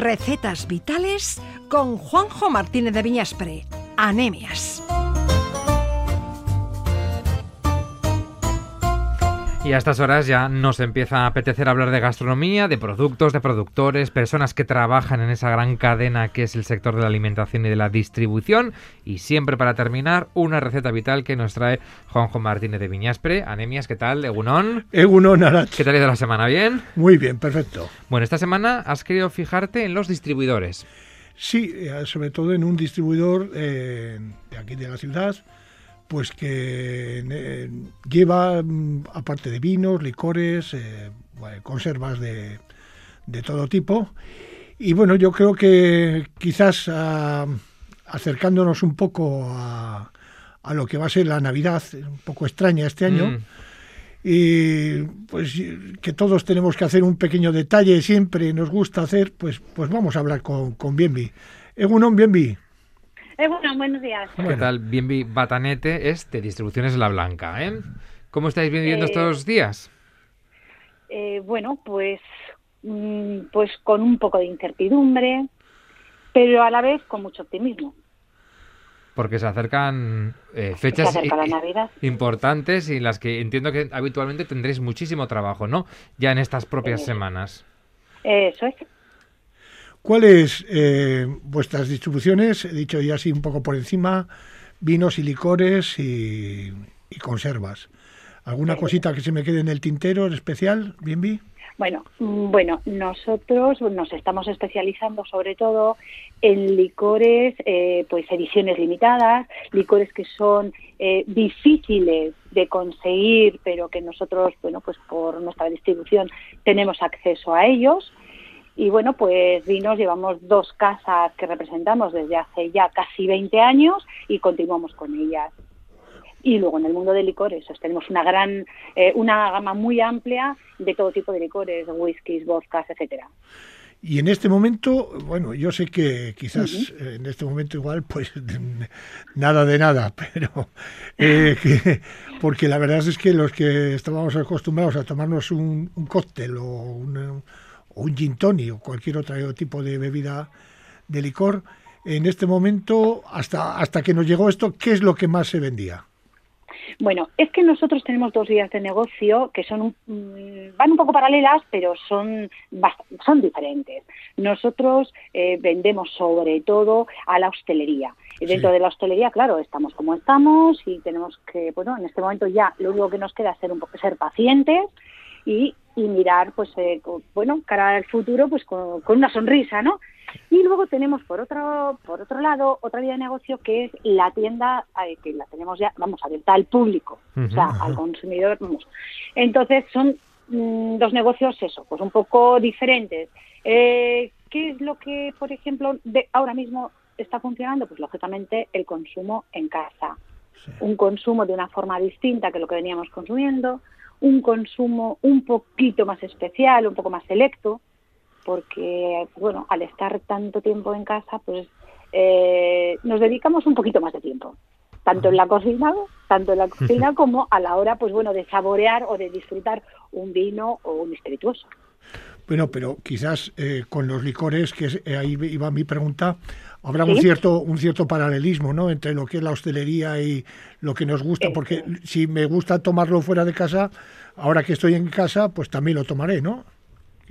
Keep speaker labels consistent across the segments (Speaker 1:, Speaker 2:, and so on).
Speaker 1: Recetas vitales con Juanjo Martínez de Viñaspre. Anemias.
Speaker 2: Y a estas horas ya nos empieza a apetecer hablar de gastronomía, de productos, de productores, personas que trabajan en esa gran cadena que es el sector de la alimentación y de la distribución. Y siempre para terminar, una receta vital que nos trae Juanjo Martínez de Viñaspre. Anemias, ¿qué tal? Egunón.
Speaker 3: Egunón, Arach.
Speaker 2: ¿Qué tal ha ido la semana? ¿Bien?
Speaker 3: Muy bien, perfecto.
Speaker 2: Bueno, esta semana has querido fijarte en los distribuidores.
Speaker 3: Sí, eh, sobre todo en un distribuidor eh, de aquí de la ciudad pues que eh, lleva, mm, aparte de vinos, licores, eh, conservas de, de, todo tipo. Y bueno, yo creo que quizás ah, acercándonos un poco a, a, lo que va a ser la Navidad, un poco extraña este año, mm. y pues que todos tenemos que hacer un pequeño detalle, siempre nos gusta hacer, pues, pues vamos a hablar con, con Bienvi. Egunon, Bienvi.
Speaker 4: Eh, bueno, buenos días.
Speaker 2: ¿Qué tal? Bienvi Batanete es de Distribuciones La Blanca. ¿eh? ¿Cómo estáis viviendo estos días?
Speaker 4: Eh, bueno, pues, mm, pues con un poco de incertidumbre, pero a la vez con mucho optimismo.
Speaker 2: Porque se acercan eh, fechas importantes y las que entiendo que habitualmente tendréis muchísimo trabajo, ¿no? Ya en estas propias semanas.
Speaker 4: Eso es.
Speaker 3: ¿Cuáles eh, vuestras distribuciones? He dicho ya así un poco por encima, vinos y licores y, conservas. ¿Alguna cosita que se me quede en el tintero en especial, Bienvi?
Speaker 4: Bueno, mm, bueno, nosotros nos estamos especializando sobre todo en licores, eh, pues ediciones limitadas, licores que son eh, difíciles de conseguir, pero que nosotros, bueno, pues por nuestra distribución tenemos acceso a ellos. Y bueno, pues vinos llevamos dos casas que representamos desde hace ya casi 20 años y continuamos con ellas. Y luego en el mundo de licores pues tenemos una gran, eh, una gama muy amplia de todo tipo de licores, whiskies, vodkas, etcétera.
Speaker 3: Y en este momento, bueno, yo sé que quizás en este momento igual, pues nada de nada, pero eh, porque la verdad es que los que estábamos acostumbrados a tomarnos un, un cóctel o un, un gin tonic o cualquier otro tipo de bebida de licor, en este momento, hasta, hasta que nos llegó esto, ¿qué es lo que más se vendía?
Speaker 4: Bueno, es que nosotros tenemos dos vías de negocio que son mm, van un poco paralelas, pero son son diferentes. Nosotros eh, vendemos sobre todo a la hostelería. Y dentro de la hostelería, claro, estamos como estamos y tenemos que, bueno, en este momento ya lo único que nos queda es ser, un, ser pacientes y y mirar, pues, eh, bueno, cara al futuro, pues con, una sonrisa, ¿no? Y luego tenemos por otro, por otro lado otra vía de negocio que es la tienda eh, que la tenemos ya, vamos, abierta al público, o sea, al consumidor, vamos. Entonces son mm, dos negocios, eso, pues un poco diferentes. Eh, ¿Qué es lo que, por ejemplo, de ahora mismo está funcionando? Pues lógicamente el consumo en casa. Un consumo de una forma distinta que lo que veníamos consumiendo, un consumo un poquito más especial, un poco más selecto, porque, bueno, al estar tanto tiempo en casa, pues eh, nos dedicamos un poquito más de tiempo, tanto en la cocina, tanto en la cocina como a la hora, pues bueno, de saborear o de disfrutar un vino o un espirituoso.
Speaker 3: Bueno, pero quizás eh, con los licores, que eh, ahí iba mi pregunta, habrá un cierto un cierto paralelismo, ¿no? Entre lo que es la hostelería y lo que nos gusta, porque si me gusta tomarlo fuera de casa, ahora que estoy en casa, pues también lo tomaré, ¿no?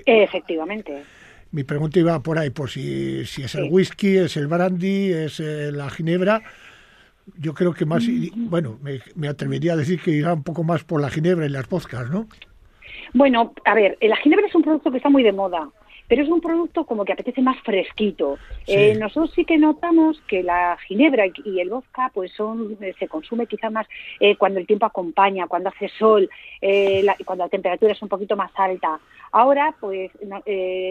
Speaker 4: Efectivamente.
Speaker 3: Mi pregunta iba por ahí, por si, si es el whisky, es el brandy, es eh, la ginebra. Yo creo que más, mm. bueno, me, me, atrevería a decir que irá un poco más por la ginebra y las vodkas, ¿no?
Speaker 4: Bueno, a ver, la ginebra es un producto que está muy de moda pero es un producto como que apetece más fresquito. Eh, nosotros sí que notamos que la ginebra y el vodka pues son eh, se consume quizá más eh, cuando el tiempo acompaña, cuando hace sol, cuando la temperatura es un poquito más alta. Ahora pues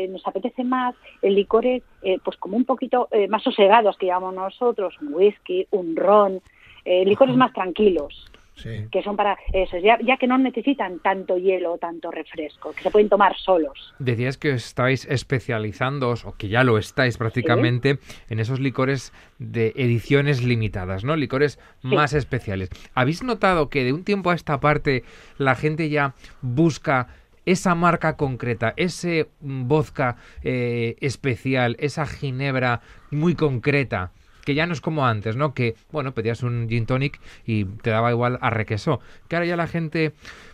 Speaker 4: nos apetece más el licores pues como un poquito más sosegados que llamamos nosotros, un whisky, un ron, licores más tranquilos que son para eso, ya, ya, que no necesitan tanto hielo o tanto refresco, que se pueden tomar solos.
Speaker 2: Decías que estáis especializando, o que ya lo estáis prácticamente, en esos licores de ediciones limitadas, ¿no? Licores más especiales. ¿Habéis notado que de un tiempo a esta parte la gente ya busca esa marca concreta, ese vodka eh, especial, esa ginebra muy concreta, que ya no es como antes, ¿no? Que, bueno, pedías un gin tonic y te daba igual a requesó. Que ahora ya la gente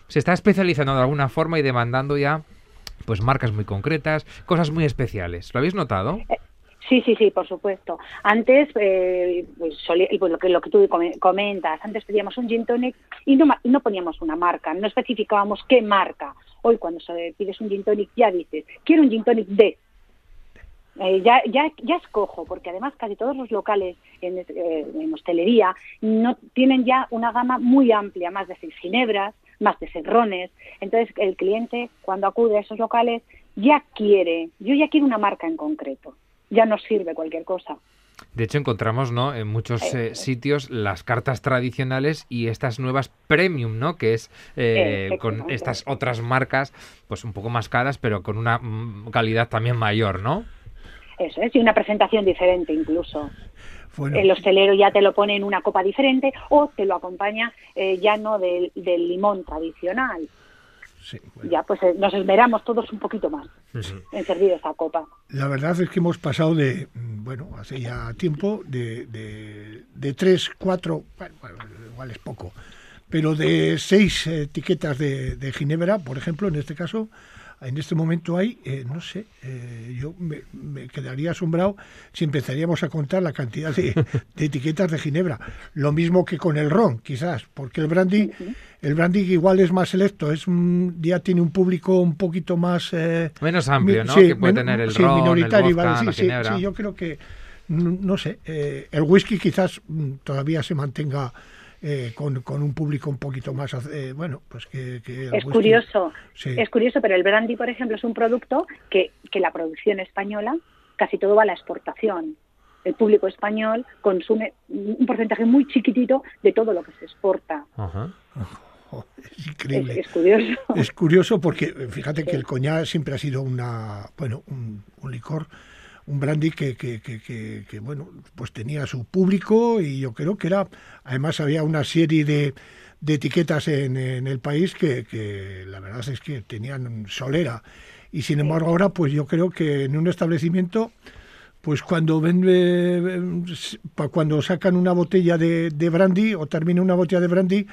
Speaker 2: se está especializando de alguna forma y demandando ya pues marcas muy concretas, cosas muy especiales. ¿Lo habéis notado?
Speaker 4: Eh, sí, sí, sí, por supuesto. Antes, eh, pues, pues, lo, que, lo que tú comentas, antes pedíamos un gin tonic y no, no poníamos una marca, no especificábamos qué marca. Hoy cuando pides un gin tonic ya dices, quiero un gin tonic de... Eh, ya, ya, ya escojo, porque además casi todos los locales en, en, hostelería no tienen ya una gama muy amplia, más de seis ginebras, más de cerrones. Entonces, el cliente, cuando acude a esos locales, ya quiere, yo ya quiero una marca en concreto, ya no sirve cualquier cosa.
Speaker 2: De hecho, encontramos ¿no? en muchos eh, sitios las cartas tradicionales y estas nuevas premium, ¿no? que es eh, con estas otras marcas, pues un poco más caras, pero con una mm, calidad también mayor, ¿no?
Speaker 4: Eso es, y una presentación diferente incluso. El hostelero ya te lo pone en una copa diferente o te lo acompaña eh, ya no del, limón tradicional. Ya pues eh, nos esmeramos todos un poquito más en servir esa copa.
Speaker 3: La verdad es que hemos pasado de, bueno, hace ya tiempo, de, de, tres, cuatro, bueno, igual es poco, pero de seis etiquetas de, de Ginebra, por ejemplo, en este caso, en este momento hay, eh, no sé, eh, yo me, quedaría asombrado si empezaríamos a contar la cantidad de, etiquetas de Ginebra. Lo mismo que con el ron, quizás, porque el brandy, el brandy igual es más selecto, es ya tiene un público un poquito más...
Speaker 2: Eh, menos amplio, ¿no? que puede tener el ron, minoritario, el vodka,
Speaker 3: sí, sí, yo creo que, no, sé, el whisky quizás mm, todavía se mantenga eh, con, un público un poquito más, eh, bueno, pues que...
Speaker 4: es curioso, es curioso, pero el brandy, por ejemplo, es un producto que, que la producción española casi todo va a la exportación. El público español consume un porcentaje muy chiquitito de todo lo que se exporta.
Speaker 3: es increíble.
Speaker 4: Es, curioso.
Speaker 3: Es curioso porque fíjate que el coñac siempre ha sido una, bueno, un licor un brandy que, que, que, bueno, pues tenía su público y yo creo que era, además había una serie de, de etiquetas en, el país que, la verdad es que tenían solera. Y sin embargo ahora, pues yo creo que en un establecimiento, pues cuando vende, cuando sacan una botella de, de brandy o termina una botella de brandy,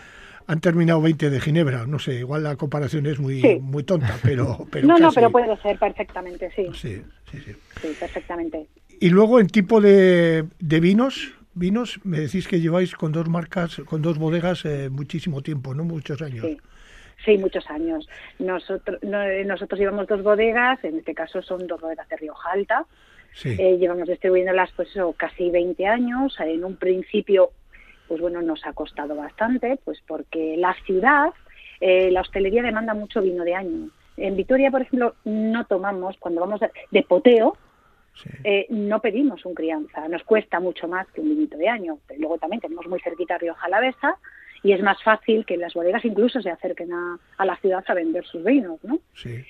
Speaker 3: han terminado 20 de Ginebra. No sé, igual la comparación es muy, muy tonta, pero, pero
Speaker 4: No, no, pero puede ser perfectamente, sí.
Speaker 3: Sí, sí,
Speaker 4: sí. Sí, perfectamente.
Speaker 3: Y luego en tipo de, de vinos, vinos, me decís que lleváis con dos marcas, con dos bodegas eh, muchísimo tiempo, ¿no? Muchos años.
Speaker 4: Sí. Sí, muchos años. Nosotros, nosotros llevamos dos bodegas, en este caso son dos bodegas de Rioja Alta. Sí. Eh, llevamos distribuyéndolas pues casi 20 años. En un principio pues bueno, nos ha costado bastante, pues porque la ciudad, eh, la hostelería demanda mucho vino de año. En Vitoria, por ejemplo, no tomamos, cuando vamos de poteo, eh, no pedimos un crianza, nos cuesta mucho más que un vinito de año. luego también tenemos muy cerquita Rioja Alavesa y es más fácil que las bodegas incluso se acerquen a, la ciudad a vender sus vinos, ¿no?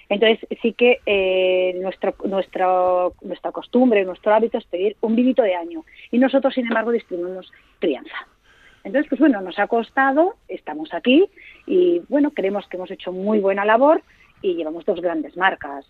Speaker 4: Entonces sí que eh, nuestro, nuestro, nuestra costumbre, nuestro hábito es pedir un vinito de año y nosotros, sin embargo, distribuimos crianza. Entonces, pues bueno, nos ha costado, estamos aquí y bueno, creemos que hemos hecho muy buena labor y llevamos dos grandes marcas.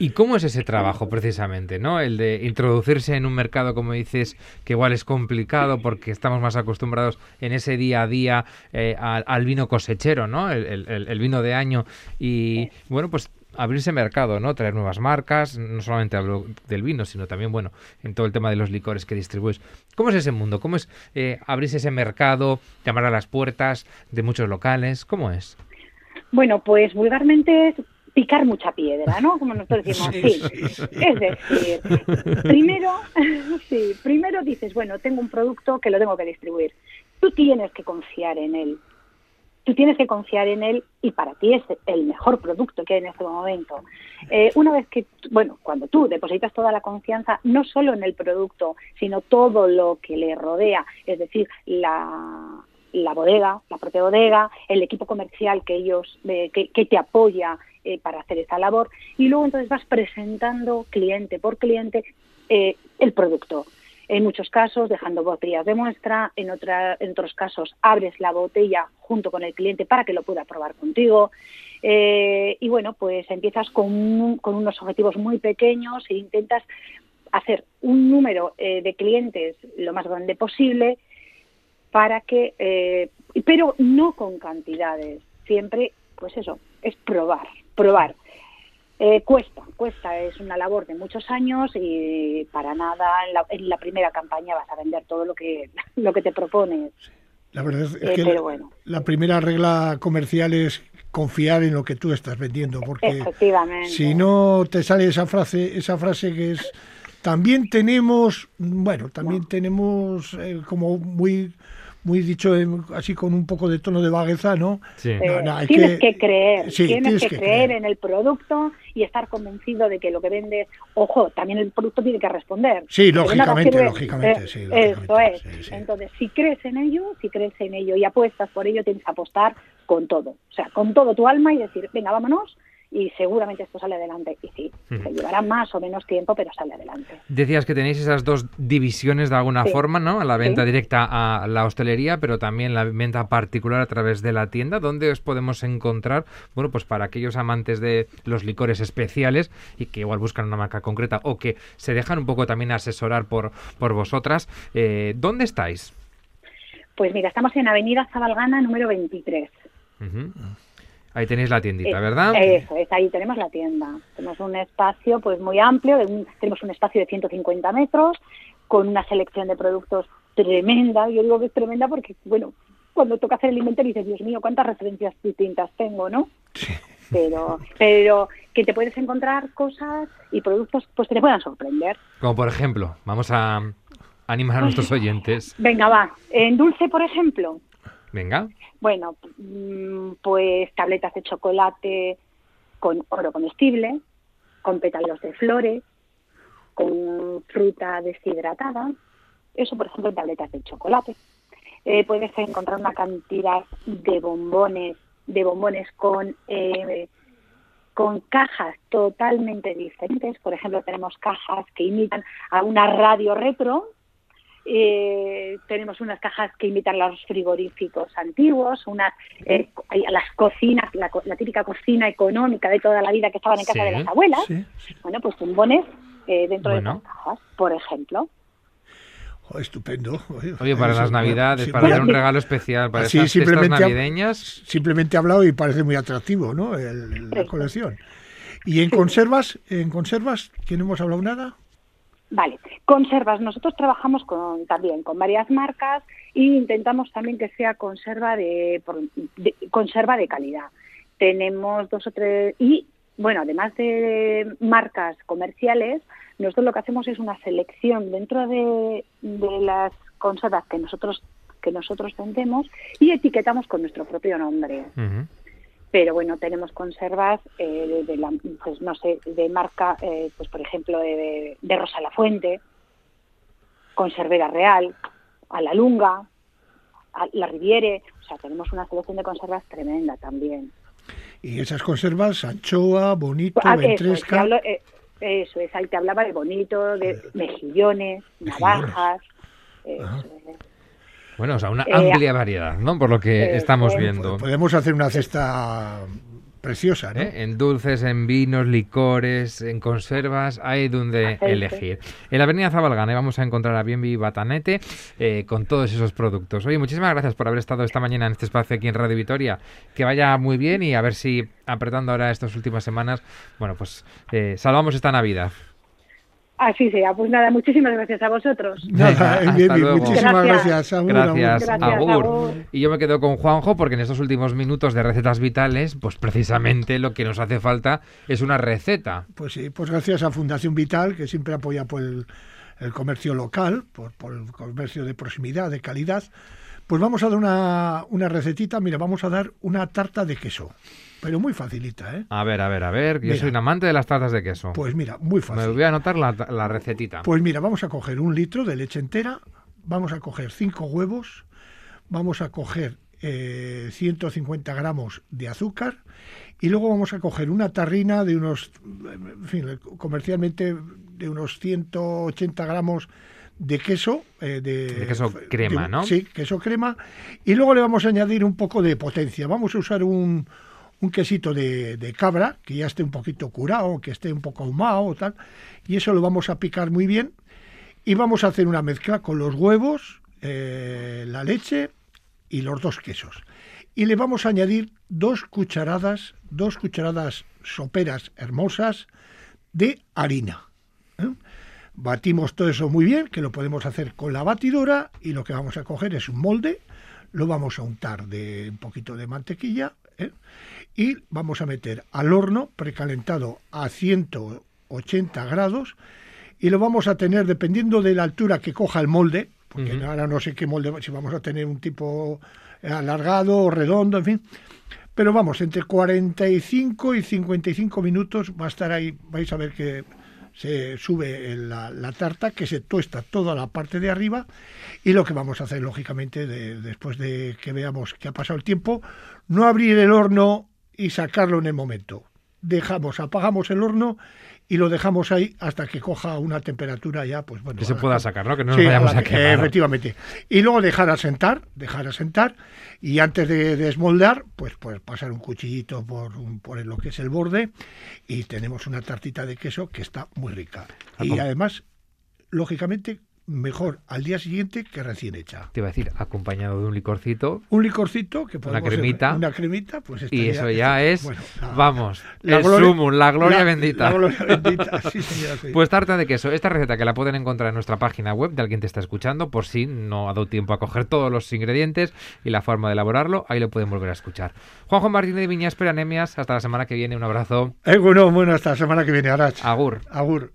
Speaker 2: ¿Y cómo es ese trabajo precisamente, no? El de introducirse en un mercado, como dices, que igual es complicado porque estamos más acostumbrados en ese día a día eh, al, vino cosechero, ¿no? El, vino de año y bueno, pues abrirse mercado, ¿no? Traer nuevas marcas, no solamente hablo del vino, sino también, bueno, en todo el tema de los licores que distribuís. ¿Cómo es ese mundo? ¿Cómo es eh, abrirse ese mercado, llamar a las puertas de muchos locales? ¿Cómo es?
Speaker 4: Bueno, pues vulgarmente es picar mucha piedra, ¿no? Como nosotros decimos, sí. Es decir, primero, sí, primero dices, bueno, tengo un producto que lo tengo que distribuir. Tú tienes que confiar en él tú tienes que confiar en él y para ti es el mejor producto que hay en este momento. Eh, una vez que, bueno, cuando tú depositas toda la confianza, no solo en el producto, sino todo lo que le rodea, es decir, la, la bodega, la propia bodega, el equipo comercial que ellos, eh, que, te apoya eh, para hacer esta labor, y luego entonces vas presentando cliente por cliente el producto. En muchos casos dejando botellas de muestra, en, otra, en otros casos abres la botella junto con el cliente para que lo pueda probar contigo. Eh, y bueno, pues empiezas con, con, unos objetivos muy pequeños e intentas hacer un número eh, de clientes lo más grande posible para que, eh, pero no con cantidades, siempre, pues eso, es probar, probar. Eh, cuesta, cuesta, es una labor de muchos años y para nada en la, primera campaña vas a vender todo lo que, lo que te propones.
Speaker 3: La verdad es que la, bueno. la primera regla comercial es confiar en lo que tú estás vendiendo, porque si no te sale esa frase, esa frase que es también tenemos, bueno, también tenemos eh, como muy muy dicho así con un poco de tono de vagueza, ¿no?
Speaker 4: Eh, tienes que, creer, tienes, que, creer, en el producto y estar convencido de que lo que vendes, ojo, también el producto tiene que responder.
Speaker 3: Sí, lógicamente, lógicamente, sí,
Speaker 4: Eso es. Entonces, si crees en ello, si crees en ello y apuestas por ello, tienes que apostar con todo, o sea, con todo tu alma y decir, venga, vámonos y seguramente esto sale adelante. Y sí, se llevará más o menos tiempo, pero sale adelante.
Speaker 2: Decías que tenéis esas dos divisiones de alguna forma, ¿no? La venta directa a la hostelería, pero también la venta particular a través de la tienda. ¿Dónde os podemos encontrar? Bueno, pues para aquellos amantes de los licores especiales y que igual buscan una marca concreta o que se dejan un poco también asesorar por, por vosotras, eh, ¿dónde estáis?
Speaker 4: Pues mira, estamos en Avenida Zabalgana número 23.
Speaker 2: Ahí tenéis la tiendita, ¿verdad?
Speaker 4: Eso es, ahí tenemos la tienda. Tenemos un espacio pues muy amplio, tenemos un espacio de 150 metros con una selección de productos tremenda. Yo digo que es tremenda porque, bueno, cuando toca hacer el inventario dices, Dios mío, cuántas referencias distintas tengo, ¿no? Pero, pero que te puedes encontrar cosas y productos pues que te puedan sorprender.
Speaker 2: Como por ejemplo, vamos a animar a nuestros oyentes.
Speaker 4: Venga, va. En dulce, por ejemplo,
Speaker 2: Venga.
Speaker 4: Bueno, mm, pues tabletas de chocolate con oro comestible, con pétalos de flores, con fruta deshidratada. Eso, por ejemplo, tabletas de chocolate. Eh, puedes encontrar una cantidad de bombones, de bombones con eh, con cajas totalmente diferentes. Por ejemplo, tenemos cajas que imitan a una radio retro, eh, tenemos unas cajas que imitan los frigoríficos antiguos, unas eh, las cocinas, la, típica cocina económica de toda la vida que estaban en casa de las abuelas. Bueno, pues bombones eh, dentro de las cajas, por ejemplo.
Speaker 3: Oh, estupendo.
Speaker 2: Oye, para las navidades, para dar un regalo especial, para esas simplemente navideñas.
Speaker 3: simplemente ha hablado y parece muy atractivo, ¿no? la colección. ¿Y en conservas? ¿En conservas? ¿Que no hemos hablado nada?
Speaker 4: Vale, conservas. Nosotros trabajamos con, también con varias marcas e intentamos también que sea conserva de, conserva de calidad. Tenemos dos o tres y bueno, además de marcas comerciales, nosotros lo que hacemos es una selección dentro de, las conservas que nosotros que nosotros vendemos y etiquetamos con nuestro propio nombre pero bueno, tenemos conservas eh, de, la, pues no sé, de marca, eh, pues por ejemplo, de, de, Rosa la Fuente, Conservera Real, a la Lunga, a la Riviere, o sea, tenemos una selección de conservas tremenda también.
Speaker 3: Y esas conservas, anchoa, bonito, ah, ventresca...
Speaker 4: Eh, eso, es, ahí te hablaba de bonito, de mejillones, navajas...
Speaker 2: Bueno, o sea, una eh, amplia variedad, ¿no? Por lo que eh, estamos
Speaker 3: pues,
Speaker 2: viendo.
Speaker 3: Podemos hacer una cesta preciosa, ¿no?
Speaker 2: ¿Eh? En dulces, en vinos, licores, en conservas, hay donde elegir. En la avenida Zabalgana vamos a encontrar a Bienvi Batanete con todos esos productos. Oye, muchísimas gracias por haber estado esta mañana en este espacio aquí en Radio Vitoria. Que vaya muy bien y a ver si apretando ahora estas últimas semanas, bueno, pues salvamos esta Navidad.
Speaker 4: Así sea. Pues nada, muchísimas gracias a vosotros.
Speaker 3: Nada, muchísimas gracias.
Speaker 2: gracias, agur. Y yo me quedo con Juanjo porque en estos últimos minutos de recetas vitales, pues precisamente lo que nos hace falta es una receta.
Speaker 3: Pues sí, pues gracias a Fundación Vital, que siempre apoya por el, comercio local, por, por, el comercio de proximidad, de calidad. Pues vamos a dar una, una recetita. Mira, vamos a dar una tarta de queso pero muy facilita, ¿eh?
Speaker 2: A ver, a ver, a ver, yo soy un amante de las tartas de queso.
Speaker 3: Pues mira, muy fácil.
Speaker 2: Me voy a anotar la, la recetita.
Speaker 3: Pues mira, vamos a coger un litro de leche entera, vamos a coger cinco huevos, vamos a coger eh, 150 gramos de azúcar y luego vamos a coger una tarrina de unos, en fin, comercialmente de unos 180 gramos de queso. eh, de,
Speaker 2: De queso crema,
Speaker 3: de-
Speaker 2: ¿no?
Speaker 3: Sí, queso crema. Y luego le vamos a añadir un poco de potencia. Vamos a usar un, un quesito de, de cabra, que ya esté un poquito curado, que esté un poco ahumado o tal. Y eso lo vamos a picar muy bien. Y vamos a hacer una mezcla con los huevos, eh, la leche y los dos quesos. Y le vamos a añadir dos cucharadas, dos cucharadas soperas hermosas de harina. ¿eh? Batimos todo eso muy bien, que lo podemos hacer con la batidora y lo que vamos a coger es un molde, lo vamos a untar de un poquito de mantequilla ¿eh? y vamos a meter al horno precalentado a 180 grados y lo vamos a tener dependiendo de la altura que coja el molde, porque ahora no sé qué molde, si vamos a tener un tipo alargado o redondo, en fin. Pero vamos, entre 45 y 55 minutos va a estar ahí, vais a ver que se sube la, la tarta, que se tuesta toda la parte de arriba y lo que vamos a hacer, lógicamente, de- después de que veamos que ha pasado el tiempo, no abrir el horno y sacarlo en el momento. Dejamos, apagamos el horno y lo dejamos ahí hasta que coja una temperatura ya, pues bueno.
Speaker 2: Que se
Speaker 3: la
Speaker 2: pueda sacar, ¿no? Que no nos
Speaker 3: Sí,
Speaker 2: vayamos
Speaker 3: la
Speaker 2: a quemar.
Speaker 3: Efectivamente. Y luego dejar asentar, dejar asentar y antes de desmoldar, pues, pues pasar un cuchillito por, un- por lo que es el borde y tenemos una tartita de queso que está muy rica. Y
Speaker 2: Acom-
Speaker 3: además, lógicamente, mejor al día siguiente que recién hecha.
Speaker 2: Te iba a decir, acompañado de un licorcito.
Speaker 3: Un licorcito que podemos
Speaker 2: cremita.
Speaker 3: una cremita, pues
Speaker 2: Y eso ya es,
Speaker 3: bueno,
Speaker 2: vamos,
Speaker 3: la
Speaker 2: el
Speaker 3: gloria-
Speaker 2: sumum, la gloria
Speaker 3: la-
Speaker 2: bendita.
Speaker 3: La gloria bendita, sí, señor, sí.
Speaker 2: Pues tarta de queso. Esta receta que la pueden encontrar en nuestra página web de alguien te está escuchando, por si no ha dado tiempo a coger todos los ingredientes y la forma de elaborarlo, ahí lo pueden volver a escuchar. Juanjo Martínez de Viñas Peranemias, hasta la semana que viene, un abrazo.
Speaker 3: Eh, bueno, bueno, hasta la semana que viene, Arach.
Speaker 2: Agur.
Speaker 3: Agur.